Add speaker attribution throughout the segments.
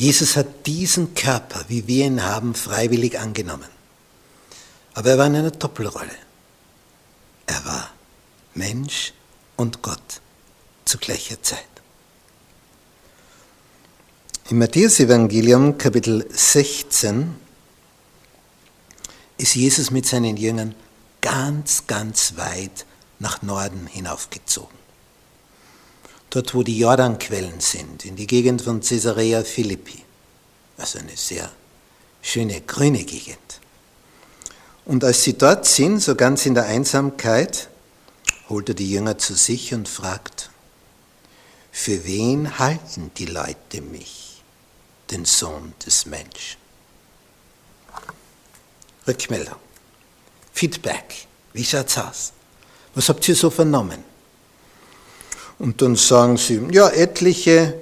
Speaker 1: Jesus hat diesen Körper, wie wir ihn haben, freiwillig angenommen. Aber er war in einer Doppelrolle. Er war Mensch und Gott zu gleicher Zeit. Im Matthäus-Evangelium, Kapitel 16, ist Jesus mit seinen Jüngern ganz, ganz weit nach Norden hinaufgezogen dort wo die Jordanquellen sind, in die Gegend von Caesarea Philippi. Also eine sehr schöne grüne Gegend. Und als sie dort sind, so ganz in der Einsamkeit, holt er die Jünger zu sich und fragt, für wen halten die Leute mich, den Sohn des Menschen? Rückmeldung, Feedback, wie schaut's aus? Was habt ihr so vernommen? Und dann sagen sie, ja, etliche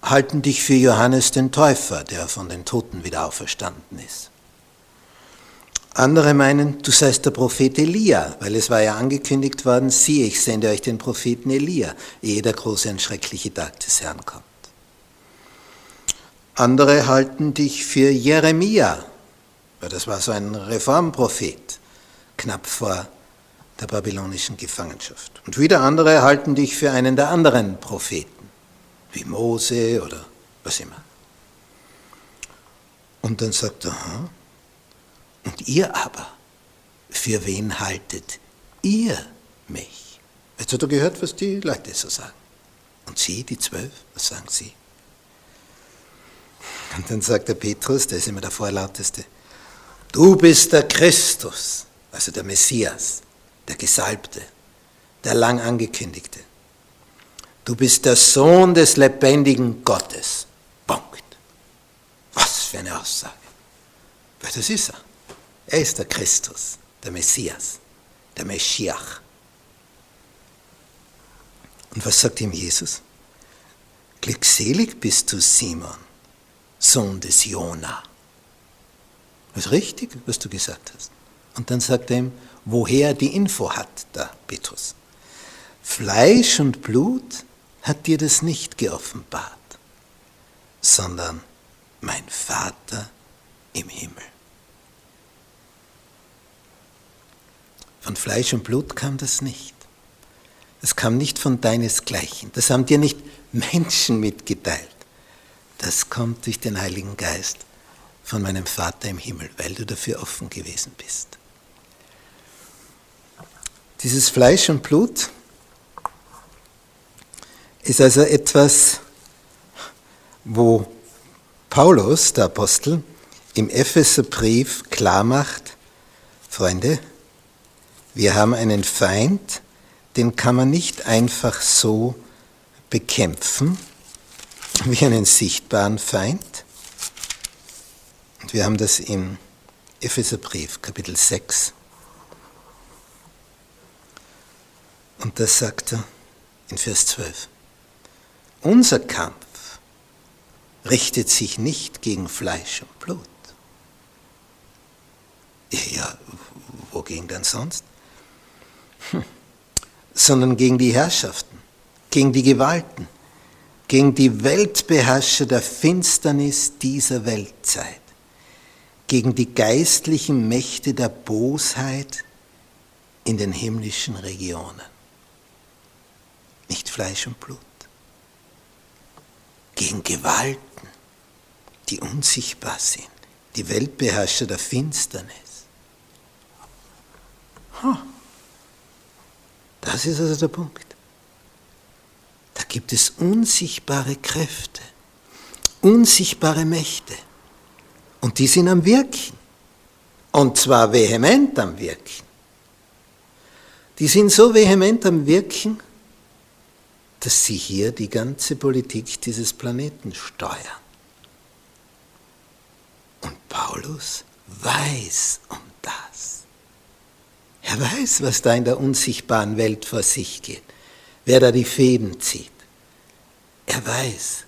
Speaker 1: halten dich für Johannes den Täufer, der von den Toten wieder auferstanden ist. Andere meinen, du seist der Prophet Elia, weil es war ja angekündigt worden, siehe, ich sende euch den Propheten Elia, ehe der große und schreckliche Tag des Herrn kommt. Andere halten dich für Jeremia, weil das war so ein Reformprophet, knapp vor der babylonischen Gefangenschaft. Und wieder andere halten dich für einen der anderen Propheten, wie Mose oder was immer. Und dann sagt er, und ihr aber, für wen haltet ihr mich? Jetzt hat er gehört, was die Leute so sagen. Und sie, die zwölf, was sagen sie? Und dann sagt der Petrus, der ist immer der Vorlauteste, du bist der Christus, also der Messias, der Gesalbte, der lang angekündigte. Du bist der Sohn des lebendigen Gottes. Punkt. Was für eine Aussage. Weil das ist er. Er ist der Christus, der Messias, der Meschiach. Und was sagt ihm Jesus? Glückselig bist du, Simon, Sohn des Jona. Ist richtig, was du gesagt hast. Und dann sagt er ihm, woher er die Info hat, der Petrus. Fleisch und Blut hat dir das nicht geoffenbart, sondern mein Vater im Himmel. Von Fleisch und Blut kam das nicht. Es kam nicht von deinesgleichen. Das haben dir nicht Menschen mitgeteilt. Das kommt durch den Heiligen Geist von meinem Vater im Himmel, weil du dafür offen gewesen bist. Dieses Fleisch und Blut ist also etwas, wo Paulus, der Apostel, im Epheserbrief klar macht, Freunde, wir haben einen Feind, den kann man nicht einfach so bekämpfen, wie einen sichtbaren Feind. Und wir haben das im Epheserbrief, Kapitel 6, Und das sagt er in Vers 12. Unser Kampf richtet sich nicht gegen Fleisch und Blut. Ja, wogegen denn sonst? Hm. Sondern gegen die Herrschaften, gegen die Gewalten, gegen die Weltbeherrscher der Finsternis dieser Weltzeit, gegen die geistlichen Mächte der Bosheit in den himmlischen Regionen nicht Fleisch und Blut. Gegen Gewalten, die unsichtbar sind, die Weltbeherrscher der Finsternis. Das ist also der Punkt. Da gibt es unsichtbare Kräfte, unsichtbare Mächte. Und die sind am Wirken. Und zwar vehement am Wirken. Die sind so vehement am Wirken, dass sie hier die ganze Politik dieses Planeten steuern. Und Paulus weiß um das. Er weiß, was da in der unsichtbaren Welt vor sich geht, wer da die Fäden zieht. Er weiß,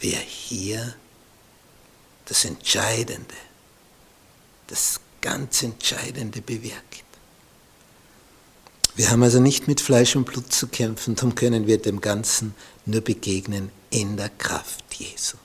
Speaker 1: wer hier das Entscheidende, das ganz Entscheidende bewirkt. Wir haben also nicht mit Fleisch und Blut zu kämpfen, darum können wir dem Ganzen nur begegnen in der Kraft Jesu.